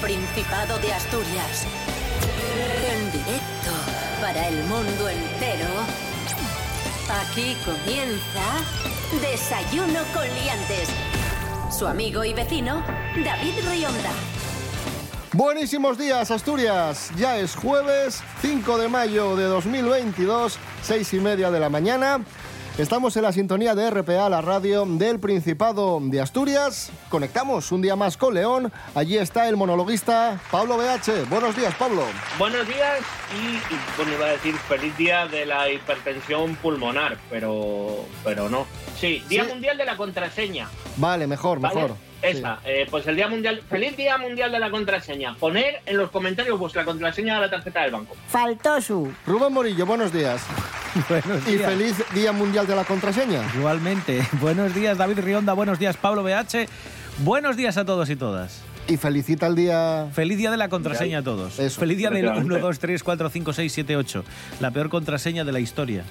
Principado de Asturias. En directo para el mundo entero. Aquí comienza Desayuno con Liantes. Su amigo y vecino, David Rionda. Buenísimos días, Asturias. Ya es jueves 5 de mayo de 2022, seis y media de la mañana. Estamos en la sintonía de RPA, la radio del Principado de Asturias. Conectamos un día más con León. Allí está el monologuista Pablo BH. Buenos días, Pablo. Buenos días y, y bueno, iba a decir feliz día de la hipertensión pulmonar, pero, pero no. Sí, Día Sí. Mundial de la Contraseña. Vale, mejor, ¿vale? mejor. Esa, eh, pues el Día Mundial, feliz Día Mundial de la Contraseña. Poner en los comentarios vuestra contraseña de la tarjeta del banco. Faltó su. Rubén Morillo, buenos días. Buenos Y días. feliz Día Mundial de la Contraseña. Igualmente. Buenos días, David Rionda. Buenos días, Pablo BH. Buenos días a todos y todas. Y felicita el día... Feliz día de la contraseña a todos. Eso, Feliz día del efectivamente. 1, 2, 3, 4, 5, 6, 7, 8. La peor contraseña de la historia.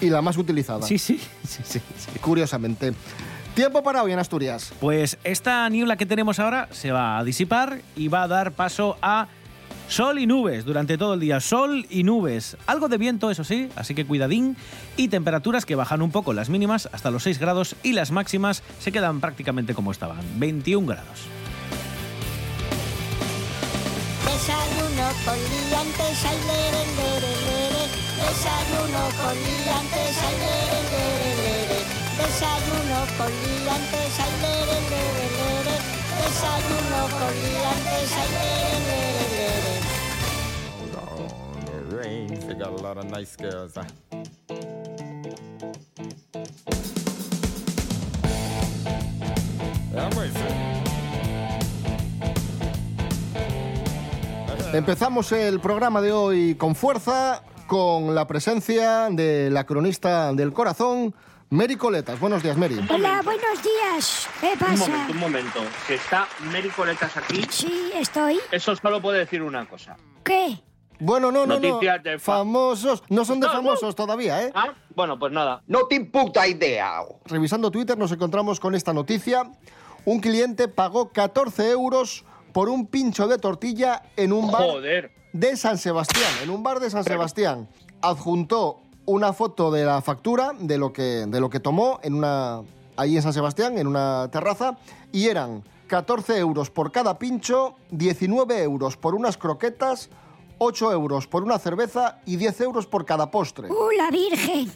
Y la más utilizada, Sí, sí, sí, sí, sí. curiosamente. Tiempo para hoy en Asturias. Pues esta niebla que tenemos ahora se va a disipar y va a dar paso a sol y nubes durante todo el día. Sol y nubes. Algo de viento, eso sí, así que cuidadín. Y temperaturas que bajan un poco las mínimas hasta los 6 grados y las máximas se quedan prácticamente como estaban, 21 grados. Desayuno con got a lot of nice girls. huh? Yeah, I'm ready, sir. Empezamos el programa de hoy con fuerza, con la presencia de la cronista del corazón, Mary Coletas. Buenos días, Mary. Hola, buenos días. ¿Qué Un pasa? momento, un momento. Si está Mary Coletas aquí, Sí, estoy. eso solo puede decir una cosa. ¿Qué? Bueno, no, no, no. Noticias de fa- Famosos. No son de No, no. famosos todavía, ¿eh? Ah, bueno, pues nada. No te puta idea. Revisando Twitter nos encontramos con esta noticia. Un cliente pagó 14 euros por un pincho de tortilla en un bar Joder. de San Sebastián, en un bar de San Sebastián. Adjuntó una foto de la factura de lo que, de lo que tomó en una, ahí en San Sebastián, en una terraza, y eran 14 euros por cada pincho, 19 euros por unas croquetas, 8 euros por una cerveza y 10 euros por cada postre. ¡Uh, la Virgen!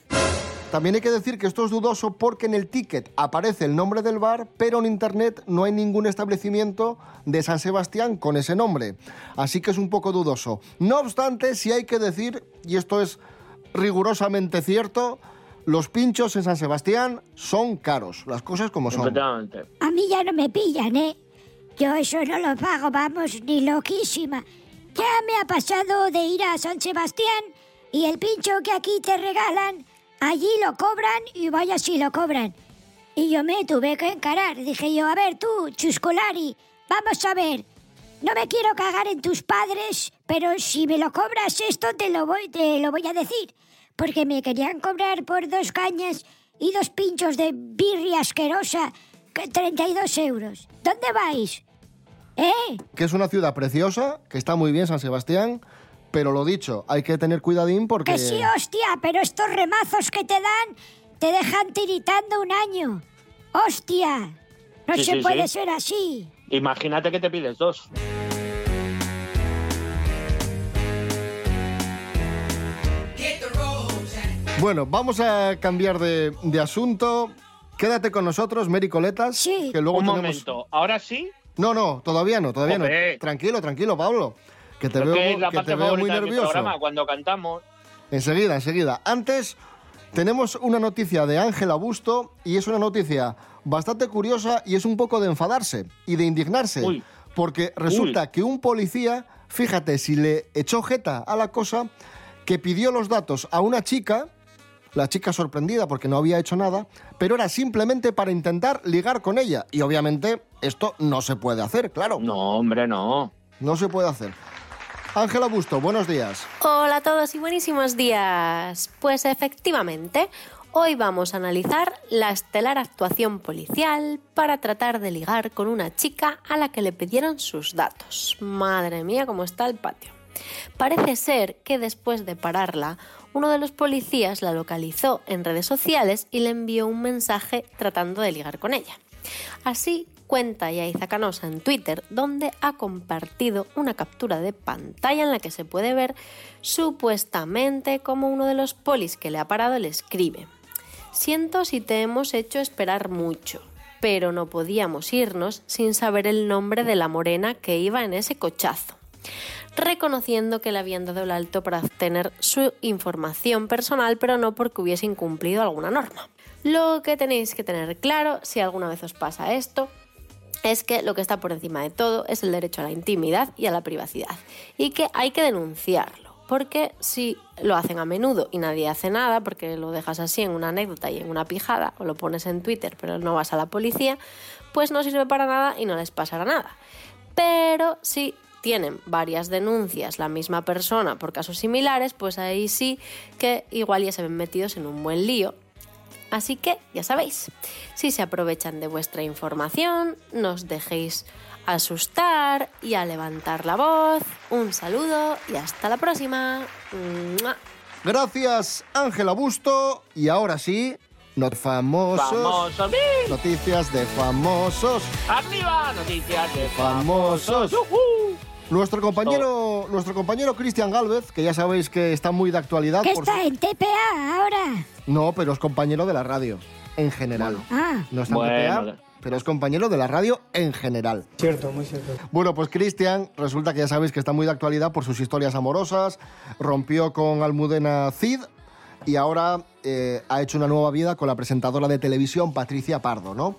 También hay que decir que esto es dudoso porque en el ticket aparece el nombre del bar, pero en internet no hay ningún establecimiento de San Sebastián con ese nombre. Así que es un poco dudoso. No obstante, sí hay que decir, y esto es rigurosamente cierto, los pinchos en San Sebastián son caros, las cosas como son. A mí ya no me pillan, ¿eh? Yo eso no lo pago, vamos, ni loquísima. Ya me ha pasado de ir a San Sebastián y el pincho que aquí te regalan, allí lo cobran y vaya si lo cobran. Y yo me tuve que encarar. Dije yo, a ver tú, Chuscolari, vamos a ver. No me quiero cagar en tus padres, pero si me lo cobras esto te lo voy, te lo voy a decir. Porque me querían cobrar por dos cañas y dos pinchos de birria asquerosa, que 32 euros. ¿Dónde vais? ¿Eh? Que es una ciudad preciosa, que está muy bien San Sebastián, pero lo dicho, hay que tener cuidadín porque... Que sí, hostia, pero estos remazos que te dan te dejan tiritando un año. ¡Hostia! No Sí, se sí, puede sí. ser así. Imagínate que te pides dos. Bueno, vamos a cambiar de, de asunto. Quédate con nosotros, Mary Coletas. Sí. Que luego Un tenemos... momento. Ahora sí. No, no, todavía no, todavía no. Tranquilo, tranquilo, Pablo. Que te Creo veo, que es la que parte te veo muy nervioso. programa cuando cantamos. Enseguida, enseguida. Antes, tenemos una noticia de Ángela Busto y es una noticia bastante curiosa y es un poco de enfadarse y de indignarse. Uy. Porque resulta que un policía, fíjate, si le echó jeta a la cosa, que pidió los datos a una chica, la chica sorprendida porque no había hecho nada, pero era simplemente para intentar ligar con ella. Y obviamente esto no se puede hacer, claro. No, hombre, no. No se puede hacer. Ángela Busto, buenos días. Hola a todos y buenísimos días. Pues efectivamente, Hoy vamos a analizar la estelar actuación policial para tratar de ligar con una chica a la que le pidieron sus datos. Madre mía, cómo está el patio. Parece ser que después de pararla, uno de los policías la localizó en redes sociales y le envió un mensaje tratando de ligar con ella. Así cuenta Yaiza Canosa en Twitter, donde ha compartido una captura de pantalla en la que se puede ver supuestamente como uno de los polis que le ha parado le escribe. Siento si te hemos hecho esperar mucho, pero no podíamos irnos sin saber el nombre de la morena que iba en ese cochazo reconociendo que le habían dado el alto para obtener su información personal, pero no porque hubiese incumplido alguna norma. Lo que tenéis que tener claro, si alguna vez os pasa esto, es que lo que está por encima de todo es el derecho a la intimidad y a la privacidad, y que hay que denunciarlo. Porque si lo hacen a menudo y nadie hace nada, porque lo dejas así en una anécdota y en una pijada, o lo pones en Twitter pero no vas a la policía, pues no sirve para nada y no les pasará nada. Pero si tienen varias denuncias la misma persona por casos similares, pues ahí sí que igual ya se ven metidos en un buen lío. Así que ya sabéis, si se aprovechan de vuestra información, nos dejéis asustar y a levantar la voz. Un saludo y hasta la próxima. Gracias, Ángela Busto. Y ahora sí, not famosos. ¡Famosos! Noticias de famosos. ¡Arriba! Noticias de Famosos. ¡Yujú! Nuestro compañero, nuestro compañero Cristian Galvez, que ya sabéis que está muy de actualidad. ¿Qué por está en TPA ahora? No, pero es compañero de la radio, en general. Ah, No está en Bueno. TPA, pero es compañero de la radio en general. Cierto, muy cierto. Bueno, pues Cristian, resulta que ya sabéis que está muy de actualidad por sus historias amorosas, rompió con Almudena Cid y ahora eh, ha hecho una nueva vida con la presentadora de televisión Patricia Pardo, ¿no?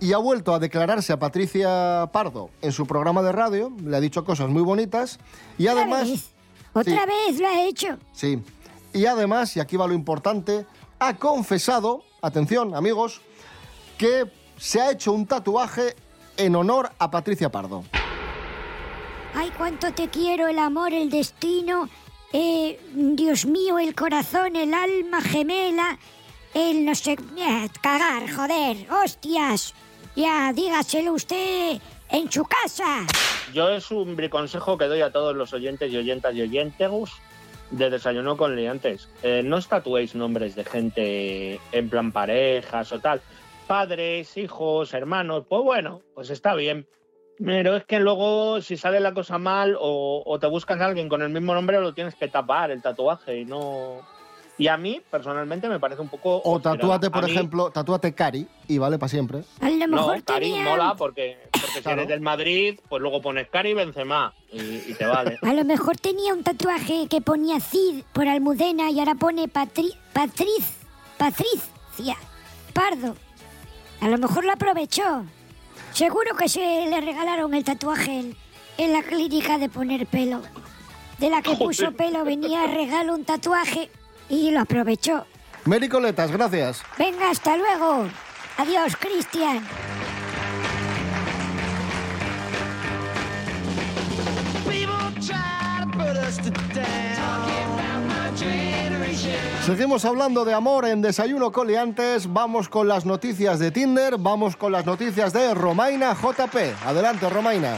Y ha vuelto a declararse a Patricia Pardo en su programa de radio, le ha dicho cosas muy bonitas y otra además... vez. Otra Sí. vez lo ha hecho. Sí. Y además, y aquí va lo importante, ha confesado, atención amigos, que se ha hecho un tatuaje en honor a Patricia Pardo. Ay, cuánto te quiero, el amor, el destino, eh, Dios mío, el corazón, el alma gemela, el no sé... eh, cagar, joder, hostias. Ya, dígaselo usted en su casa. Yo es un consejo que doy a todos los oyentes y oyentas y oyentes de Desayuno con Liantes. Eh, no os tatuéis nombres de gente en plan parejas o tal. Padres, hijos, hermanos, pues bueno, pues está bien. Pero es que luego si sale la cosa mal o, o te buscas a alguien con el mismo nombre lo tienes que tapar el tatuaje y no... Y a mí, personalmente, me parece un poco... O tatúate, por A mí- ejemplo, tatúate Cari y vale para siempre. A lo mejor No, Cari tenía... mola porque, porque si eres del Madrid, pues luego pones Cari Benzema y, y te vale. A lo mejor tenía un tatuaje que ponía Cid por Almudena y ahora pone Patri... Patriz... Patricia... Pardo. A lo mejor lo aprovechó. Seguro que se le regalaron el tatuaje en, en la clínica de poner pelo. De la que puso pelo venía regalo un tatuaje y lo aprovechó. Mary Coletas, gracias. Venga, hasta luego. Adiós, Cristian. Seguimos hablando de amor en Desayuno Coliantes. Vamos con las noticias de Tinder. Vamos con las noticias de Romaina JP. Adelante, Romaina.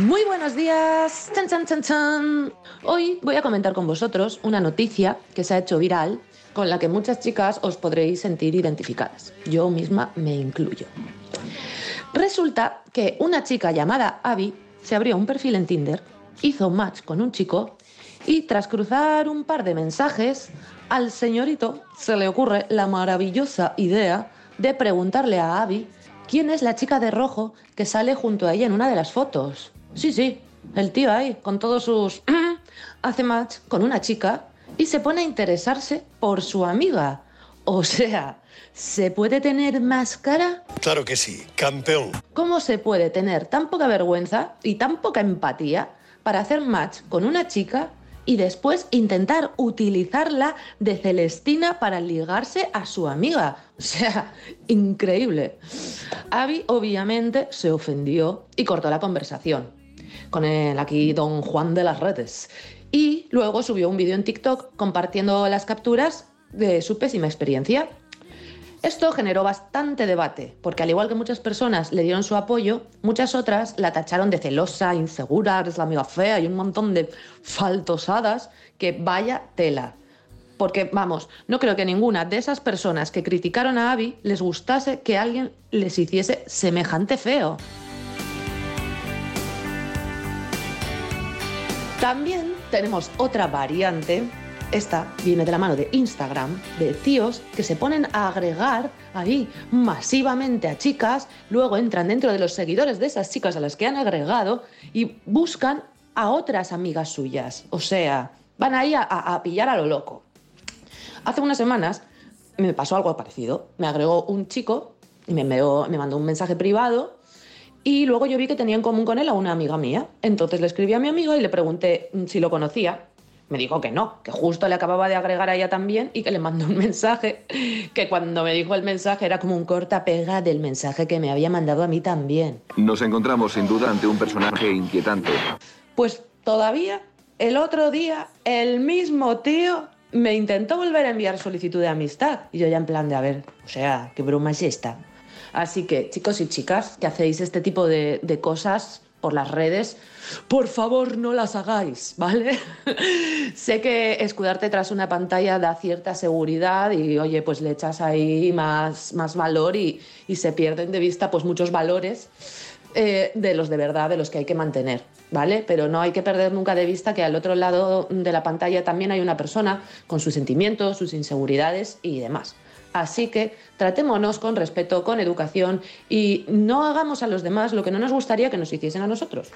Muy buenos días. Chan, chan, chan, chan. Hoy voy a comentar con vosotros una noticia que se ha hecho viral con la que muchas chicas os podréis sentir identificadas. Yo misma me incluyo. Resulta que una chica llamada Abby se abrió un perfil en Tinder, hizo match con un chico y tras cruzar un par de mensajes, al señorito se le ocurre la maravillosa idea de preguntarle a Abby quién es la chica de rojo que sale junto a ella en una de las fotos. Sí, sí, el tío ahí, con todos sus... hace match con una chica y se pone a interesarse por su amiga. O sea, ¿se puede tener más cara? Claro que sí, campeón. ¿Cómo se puede tener tan poca vergüenza y tan poca empatía para hacer match con una chica y después intentar utilizarla de Celestina para ligarse a su amiga? O sea, increíble. Abby obviamente se ofendió y cortó la conversación con el aquí don Juan de las redes. Y luego subió un vídeo en TikTok compartiendo las capturas de su pésima experiencia. Esto generó bastante debate, porque al igual que muchas personas le dieron su apoyo, muchas otras la tacharon de celosa, insegura, es la amiga fea y un montón de faltosadas que vaya tela. Porque, vamos, no creo que ninguna de esas personas que criticaron a Abby les gustase que alguien les hiciese semejante feo. También tenemos otra variante. Esta viene de la mano de Instagram, de tíos que se ponen a agregar ahí masivamente a chicas, luego entran dentro de los seguidores de esas chicas a las que han agregado y buscan a otras amigas suyas. O sea, van ahí a, a- pillar a lo loco. Hace unas semanas me pasó algo parecido. Me agregó un chico y me mandó un mensaje privado y luego yo vi que tenía en común con él a una amiga mía. Entonces le escribí a mi amiga y le pregunté mm, si lo conocía. Me dijo que no, que justo le acababa de agregar a ella también y que le mandó un mensaje, que cuando me dijo el mensaje era como un corta-pega del mensaje que me había mandado a mí también. Nos encontramos sin duda ante un personaje inquietante. Pues todavía, el otro día, el mismo tío me intentó volver a enviar solicitud de amistad. Y yo ya en plan de, a ver, o sea, qué broma es esta. Así que, chicos y chicas, que hacéis este tipo de, cosas por las redes, por favor no las hagáis, ¿vale? sé que escudarte tras una pantalla da cierta seguridad y, oye, pues le echas ahí más, más valor y, y se pierden de vista pues muchos valores eh, de los de verdad, de los que hay que mantener, ¿vale? Pero no hay que perder nunca de vista que al otro lado de la pantalla también hay una persona con sus sentimientos, sus inseguridades y demás. Así que tratémonos con respeto, con educación y no hagamos a los demás lo que no nos gustaría que nos hiciesen a nosotros.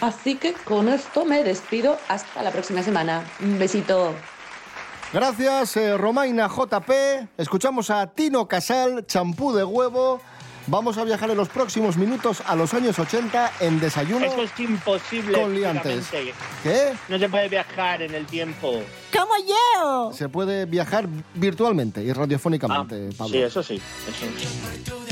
Así que con esto me despido hasta la próxima semana. Un besito. Gracias, eh, Romaina JP. Escuchamos a Tino Casal, champú de huevo. Vamos a viajar en los próximos minutos a los años 80 en desayuno. Eso es imposible. Con liantes. ¿Qué? No se puede viajar en el tiempo. ¡Como yo! Se puede viajar virtualmente y radiofónicamente, Pablo. Sí, eso sí. Eso sí.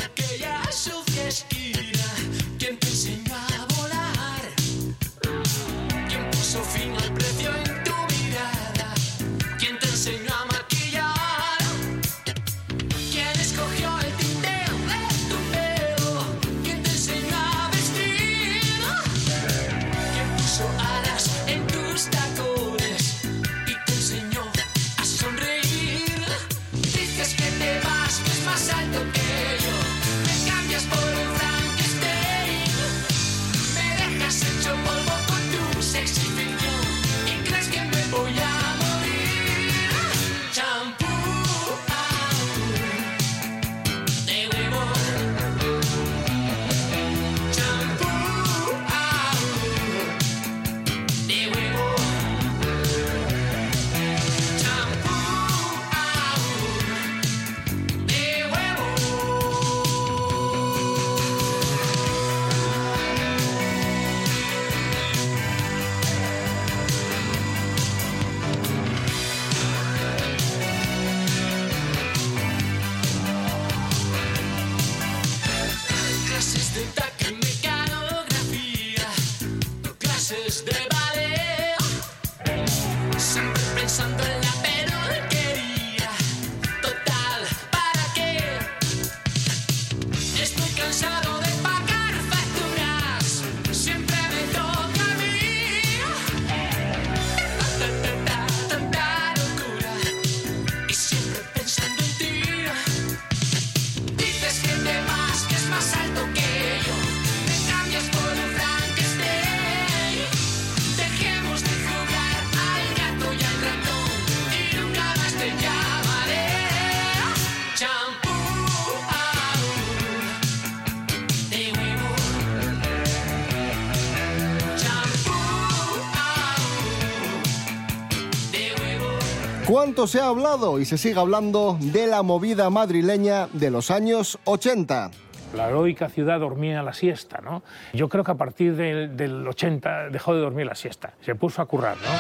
¿Cuánto se ha hablado y se sigue hablando de la movida madrileña de los años 80? La heroica ciudad dormía la siesta, ¿no? Yo creo que a partir del, del 80 dejó de dormir la siesta, se puso a currar, ¿no?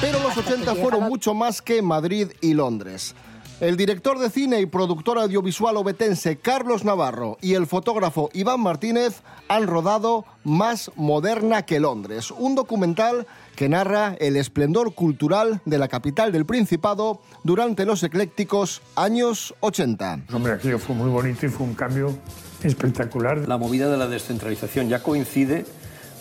Pero los 80 fueron mucho más que Madrid y Londres. El director de cine y productor audiovisual obetense Carlos Navarro y el fotógrafo Iván Martínez han rodado Más moderna que Londres, un documental que narra el esplendor cultural de la capital del Principado durante los eclécticos años 80. Hombre, aquello fue muy bonito y fue un cambio espectacular. La movida de la descentralización ya coincide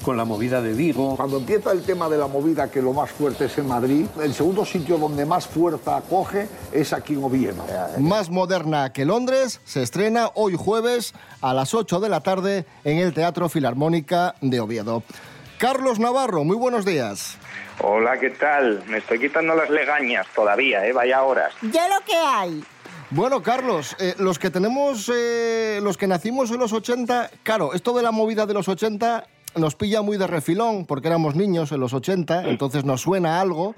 con la movida de Vigo. Cuando empieza el tema de la movida, que lo más fuerte es en Madrid, el segundo sitio donde más fuerza coge es aquí en Oviedo. Más moderna que Londres se estrena hoy jueves a las 8 de la tarde en el Teatro Filarmónica de Oviedo. Carlos Navarro, muy buenos días. Hola, ¿qué tal? Me estoy quitando las legañas todavía, ¿eh? Vaya horas. Ya lo que hay. Bueno, Carlos, eh, los que tenemos, eh, los que nacimos en los 80, claro, esto de la movida de los 80 nos pilla muy de refilón, porque éramos niños en los 80, entonces nos suena algo.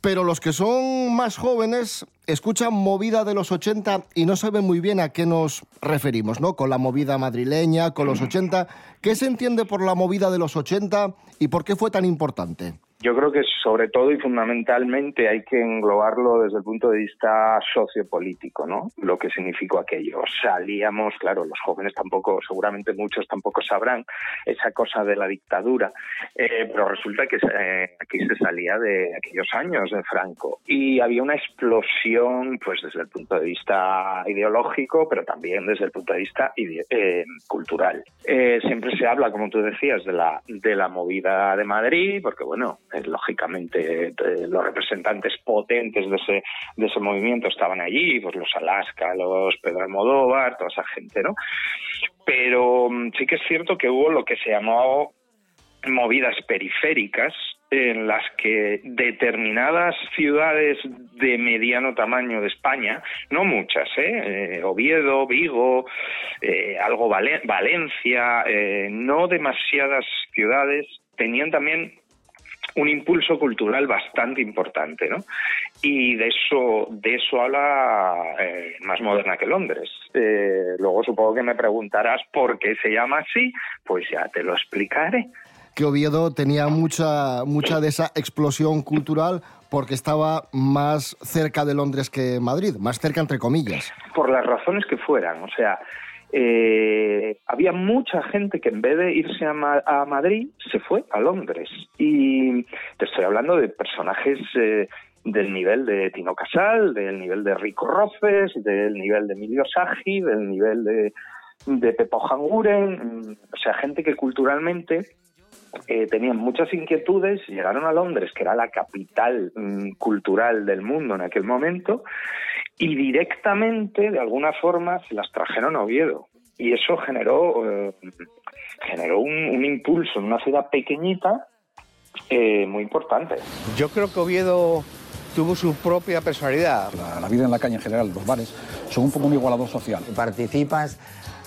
Pero los que son más jóvenes escuchan movida de los 80 y no saben muy bien a qué nos referimos, ¿no? Con la movida madrileña, con los 80. ¿Qué se entiende por la movida de los 80 y por qué fue tan importante? Yo creo que sobre todo y fundamentalmente hay que englobarlo desde el punto de vista sociopolítico, ¿no? Lo que significó aquello. Salíamos, claro, los jóvenes tampoco, seguramente muchos tampoco sabrán esa cosa de la dictadura, eh, pero resulta que eh, aquí se salía de aquellos años de Franco y había una explosión, pues desde el punto de vista ideológico, pero también desde el punto de vista eh, cultural. Eh, siempre se habla, como tú decías, de la de la movida de Madrid, porque bueno, eh, lógicamente eh, los representantes potentes de ese de ese movimiento estaban allí, pues los Alaska, los Pedro Almodóvar, toda esa gente, ¿no? Pero mm, sí que es cierto que hubo lo que se llamó movidas periféricas en las que determinadas ciudades de mediano tamaño de España, no muchas, ¿eh? Eh, Oviedo, Vigo, eh, algo Vale- Valencia, eh, no demasiadas ciudades tenían también un impulso cultural bastante importante, ¿no? Y de eso, de eso habla eh, más moderna que Londres. Eh, luego supongo que me preguntarás por qué se llama así, pues ya te lo explicaré. Que Oviedo tenía mucha, mucha de esa explosión cultural porque estaba más cerca de Londres que Madrid, más cerca entre comillas. por las razones que fueran. O sea, eh, había mucha gente que en vez de irse a, Ma- a Madrid se fue a Londres. Y te estoy hablando de personajes eh, del nivel de Tino Casal, del nivel de Rico Rofes, del nivel de Emilio Sagi, del nivel de, de Pepo Hanguren, mm, o sea, gente que culturalmente eh, tenían muchas inquietudes, llegaron a Londres, que era la capital mm, cultural del mundo en aquel momento, y directamente, de alguna forma, se las trajeron a Oviedo. Y eso generó, eh, generó un, un impulso en una ciudad pequeñita eh, muy importante. Yo creo que Oviedo tuvo su propia personalidad. La, la vida en la calle en general, los bares, son un poco un igualador social. Participas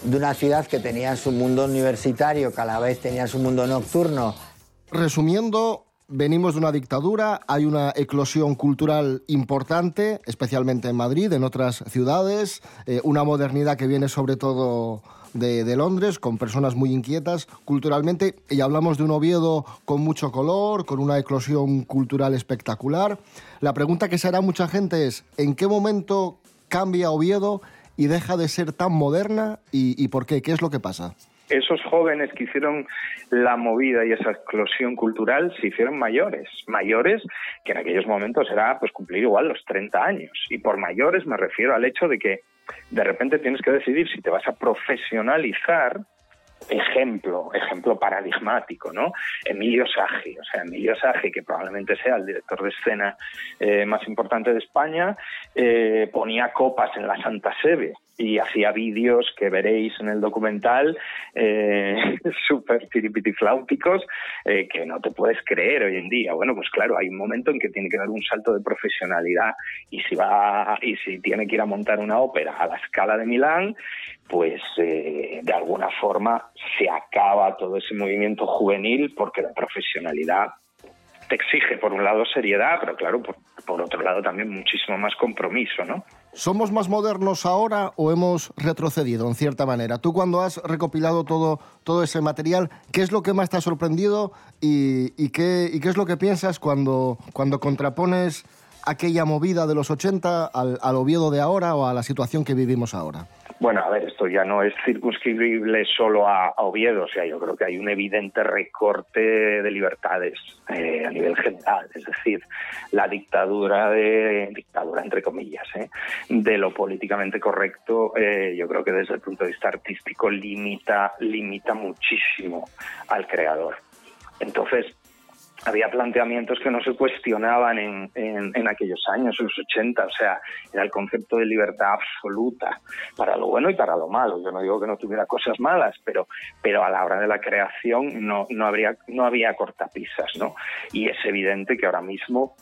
de una ciudad que tenía su mundo universitario, que a la vez tenía su mundo nocturno. Resumiendo, venimos de una dictadura, hay una eclosión cultural importante, especialmente en Madrid, en otras ciudades, eh, una modernidad que viene sobre todo de, Londres, con personas muy inquietas culturalmente, y hablamos de un Oviedo con mucho color, con una eclosión cultural espectacular. La pregunta que se hará mucha gente es, ¿en qué momento cambia Oviedo y deja de ser tan moderna y, y por qué? ¿Qué es lo que pasa? Esos jóvenes que hicieron la movida y esa explosión cultural se hicieron mayores, mayores que en aquellos momentos era pues cumplir igual los 30 años. Y por mayores me refiero al hecho de que de repente tienes que decidir si te vas a profesionalizar ejemplo, ejemplo paradigmático, ¿no? Emilio Sagi, o sea, Emilio Sagi, que probablemente sea el director de escena eh, más importante de España, eh, ponía copas en la Santa Sede y hacía vídeos que veréis en el documental eh, súper tiripitifláuticos eh, que no te puedes creer hoy en día. Bueno, pues claro, hay un momento en que tiene que dar un salto de profesionalidad y si va y si tiene que ir a montar una ópera a la escala de Milán, pues eh, de alguna forma se acaba todo ese movimiento juvenil porque la profesionalidad te exige por un lado seriedad, pero claro, por, por otro lado también muchísimo más compromiso, ¿no? ¿Somos más modernos ahora o hemos retrocedido en cierta manera? Tú cuando has recopilado todo, todo ese material, ¿qué es lo que más te ha sorprendido y, qué, qué es lo que piensas cuando, cuando contrapones aquella movida de los 80 al, al Oviedo de ahora o a la situación que vivimos ahora? Bueno, a ver, esto ya no es circunscribible solo a, a Oviedo, o sea, yo creo que hay un evidente recorte de libertades eh, a nivel general, es decir, la dictadura de dictadura entre comillas, ¿eh? de lo políticamente correcto, eh, yo creo que desde el punto de vista artístico limita limita muchísimo al creador. Entonces, había planteamientos que no se cuestionaban en, en, aquellos años, en los 80, o sea, era el concepto de libertad absoluta, para lo bueno y para lo malo. Yo no digo que no tuviera cosas malas, pero, pero a la hora de la creación no, no, habría, no había cortapisas, ¿no? Y es evidente que ahora mismo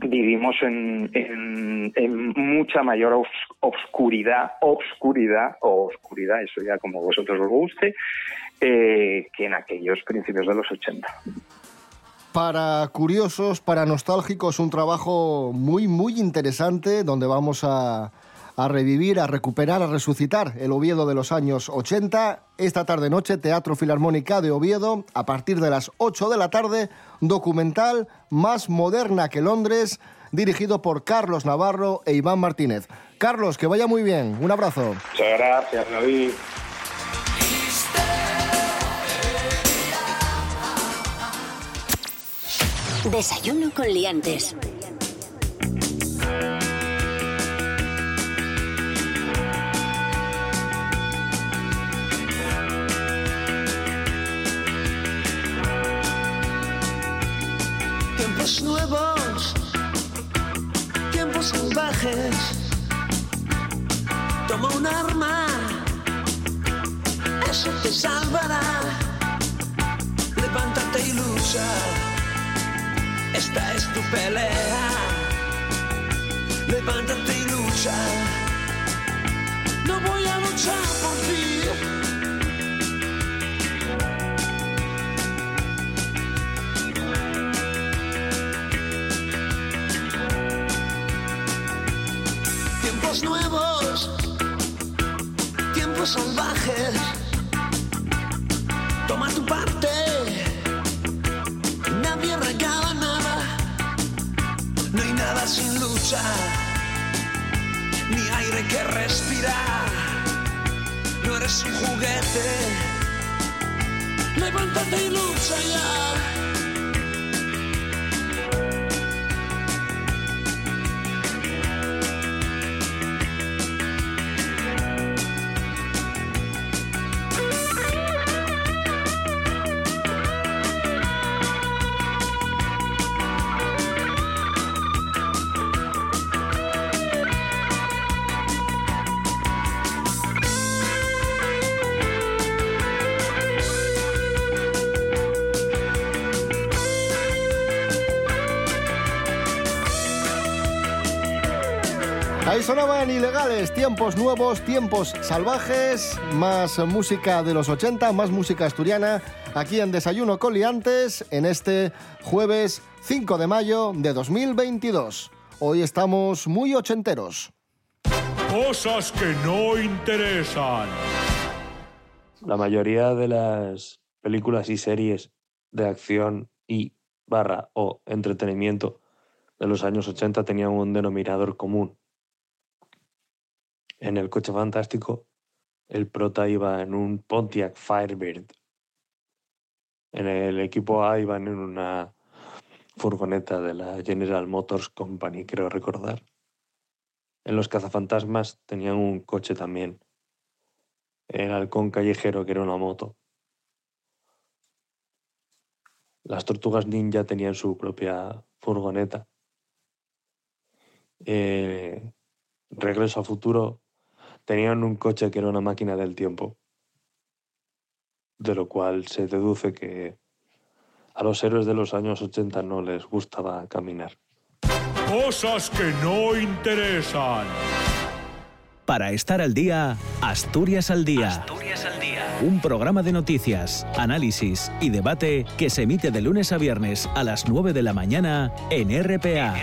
vivimos en, en, mucha mayor obs- obscuridad, obscuridad o oscuridad, eso ya como vosotros os guste, eh, que en aquellos principios de los 80. Para curiosos, para nostálgicos, un trabajo muy, muy interesante donde vamos a, a revivir, a recuperar, a resucitar el Oviedo de los años 80. Esta tarde-noche, Teatro Filarmónica de Oviedo, a partir de las 8 de la tarde, documental más moderna que Londres, dirigido por Carlos Navarro e Iván Martínez. Carlos, que vaya muy bien. Un abrazo. Muchas gracias, David. Desayuno con liantes. Tiempos nuevos, tiempos salvajes. Toma un arma, eso te salvará. Levántate y lucha, esta es tu pelea. Levántate y lucha, no voy a luchar por ti. Tiempos nuevos, tiempos salvajes. Ni aire que respirar. No eres un juguete, levántate y lucha ya. Sonaban ilegales, tiempos nuevos, tiempos salvajes, más música de los 80, más música asturiana, aquí en Desayuno Coliantes, en este jueves 5 de mayo de 2022. Hoy estamos muy ochenteros. Cosas que no interesan. La mayoría de las películas y series de acción y barra o entretenimiento de los años 80 tenían un denominador común. En el coche fantástico, el prota iba en un Pontiac Firebird. En el equipo A iban en una furgoneta de la General Motors Company, creo recordar. En los cazafantasmas tenían un coche también. El halcón callejero, que era una moto. Las tortugas ninja tenían su propia furgoneta. Eh, Regreso a futuro tenían un coche que era una máquina del tiempo. De lo cual se deduce que a los héroes de los años 80 no les gustaba caminar. Cosas que no interesan. Para estar al día, Asturias al día. Un programa de noticias, análisis y debate que se emite de lunes a viernes a las 9 de la mañana en RPA.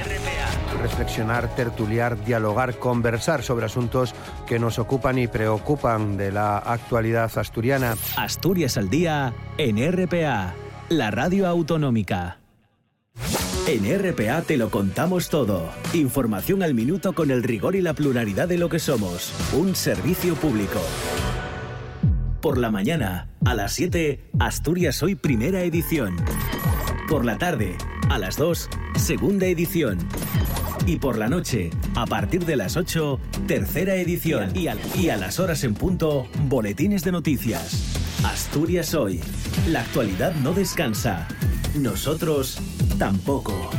Reflexionar, tertuliar, dialogar, conversar sobre asuntos que nos ocupan y preocupan de la actualidad asturiana. Asturias al día en RPA, la radio autonómica. En RPA te lo contamos todo. Información al minuto con el rigor y la pluralidad de lo que somos. Un servicio público. Por la mañana, a las 7, Asturias Hoy Primera Edición. Por la tarde, a las 2, Segunda Edición. Y por la noche, a partir de las 8, Tercera Edición. Y a, y a las horas en punto, Boletines de Noticias. Asturias Hoy. La actualidad no descansa. Nosotros tampoco.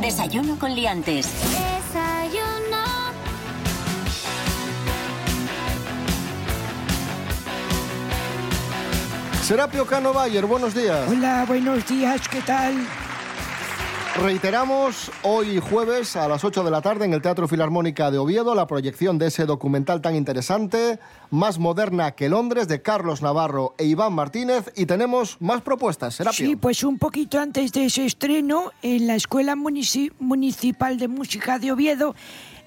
Desayuno con liantes. Serapio Cano Bayer, buenos días. Hola, buenos días, ¿qué tal? Reiteramos hoy jueves a las 8 de la tarde en el Teatro Filarmónica de Oviedo la proyección de ese documental tan interesante, más moderna que Londres, de Carlos Navarro e Iván Martínez. Y tenemos más propuestas, Serapio. Sí, pues un poquito antes de ese estreno, en la Escuela Munici- Municipal de Música de Oviedo,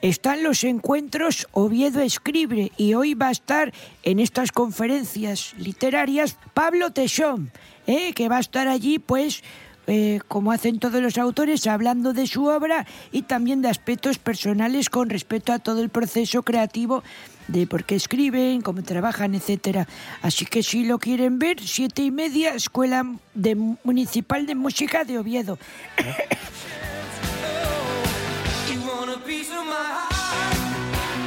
están los encuentros Oviedo Escribe y hoy va a estar en estas conferencias literarias Pablo Tesón, ¿eh? que va a estar allí pues eh, como hacen todos los autores, hablando de su obra y también de aspectos personales con respecto a todo el proceso creativo de por qué escriben, cómo trabajan, etcétera. Así que si lo quieren ver, siete y media, Escuela Municipal de Música de Oviedo.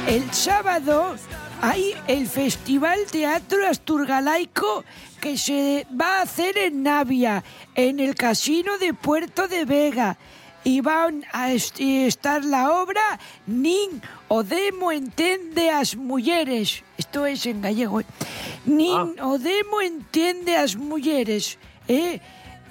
El sábado hay el Festival Teatro Asturgalaico que se va a hacer en Navia, en el Casino de Puerto de Vega. Y van a est- estar la obra Nin o Demo Entende as Mulleres. Esto es en gallego. ¿eh? Nin o Demo Entiende as Mulleres. ¿eh?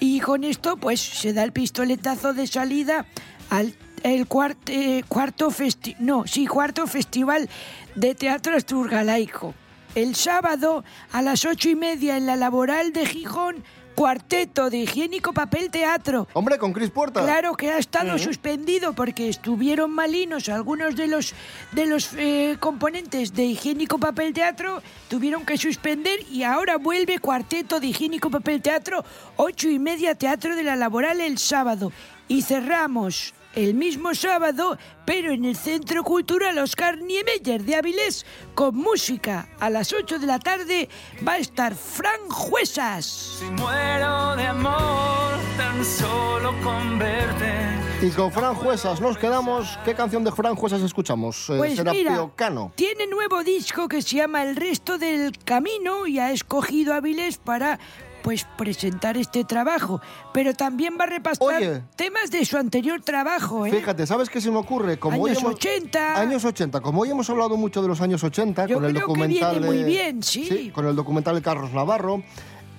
Y con esto, pues, se da el pistoletazo de salida al el cuart- eh, cuarto festi no, sí, cuarto festival de teatro asturgalaico. El sábado a las ocho y media en la laboral de Gijón, cuarteto de higiénico papel teatro. Hombre, con Cris Puerta. Claro que ha estado suspendido porque estuvieron malinos algunos de los de los eh, componentes de higiénico papel teatro tuvieron que suspender y ahora vuelve cuarteto de higiénico papel teatro ocho y media teatro de la laboral el sábado y cerramos el mismo sábado, pero en el Centro Cultural Oscar Niemeyer de Avilés, con música. A las 8 de la tarde va a estar Fran Juesas. Si muero de amor, tan solo con verte. Y con Fran Juesas nos quedamos. ¿Qué canción de Fran Juesas escuchamos? Eh, Pues Serapio mira, Cano. tiene nuevo disco que se llama El resto del camino y ha escogido Avilés para pues presentar este trabajo, pero también va a repasar Oye. temas de su anterior trabajo, ¿eh? Fíjate, ¿sabes qué se me ocurre? Como hoy Años hemos- 80. Años 80. Como hoy hemos hablado mucho de los años 80 Yo con el que documental viene muy de- bien, sí. con el documental de Carlos Navarro.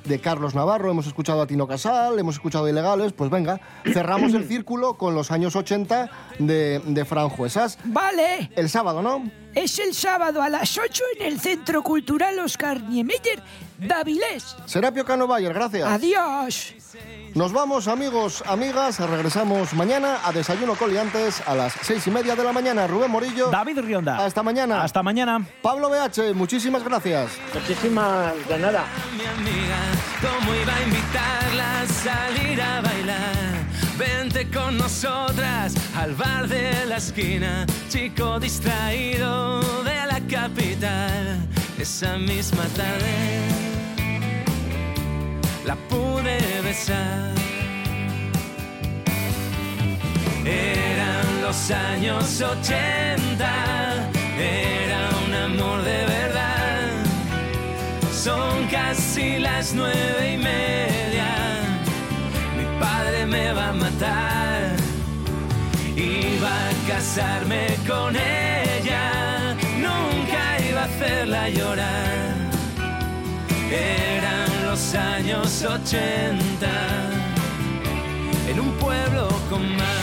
De Carlos Navarro, hemos escuchado a Tino Casal, hemos escuchado a Ilegales, pues venga, cerramos el círculo con los años 80 de, de Fran Juesas. Vale. El sábado, ¿no? Es el sábado a las 8 en el Centro Cultural Oscar Niemeyer de Avilés. Serapio Cano Bayer, gracias. Adiós. Nos vamos, amigos, amigas. Regresamos mañana a Desayuno Coliantes a las seis y media de la mañana. Rubén Morillo. David Rionda. Hasta mañana. Hasta mañana. Pablo BH, muchísimas gracias. Muchísimas de nada. mi amiga, cómo iba a invitarla a salir a nosotras al bar de la esquina, chico distraído de la capital. Esa misma tarde la pude besar. Eran los años 80, era un amor de verdad. Son casi las nueve y media. Me va a matar. Iba a casarme con ella. Nunca iba a hacerla llorar. Eran los años 80. En un pueblo con mar.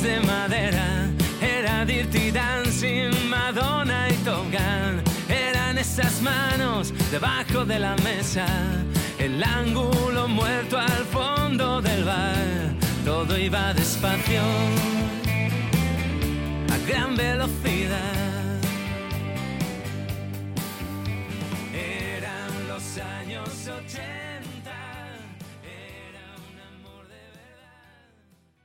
De madera. Era Dirty Dancing, Madonna y Top Gun. Eran esas manos debajo de la mesa, el ángulo muerto al fondo del bar, todo iba despacio, a gran velocidad.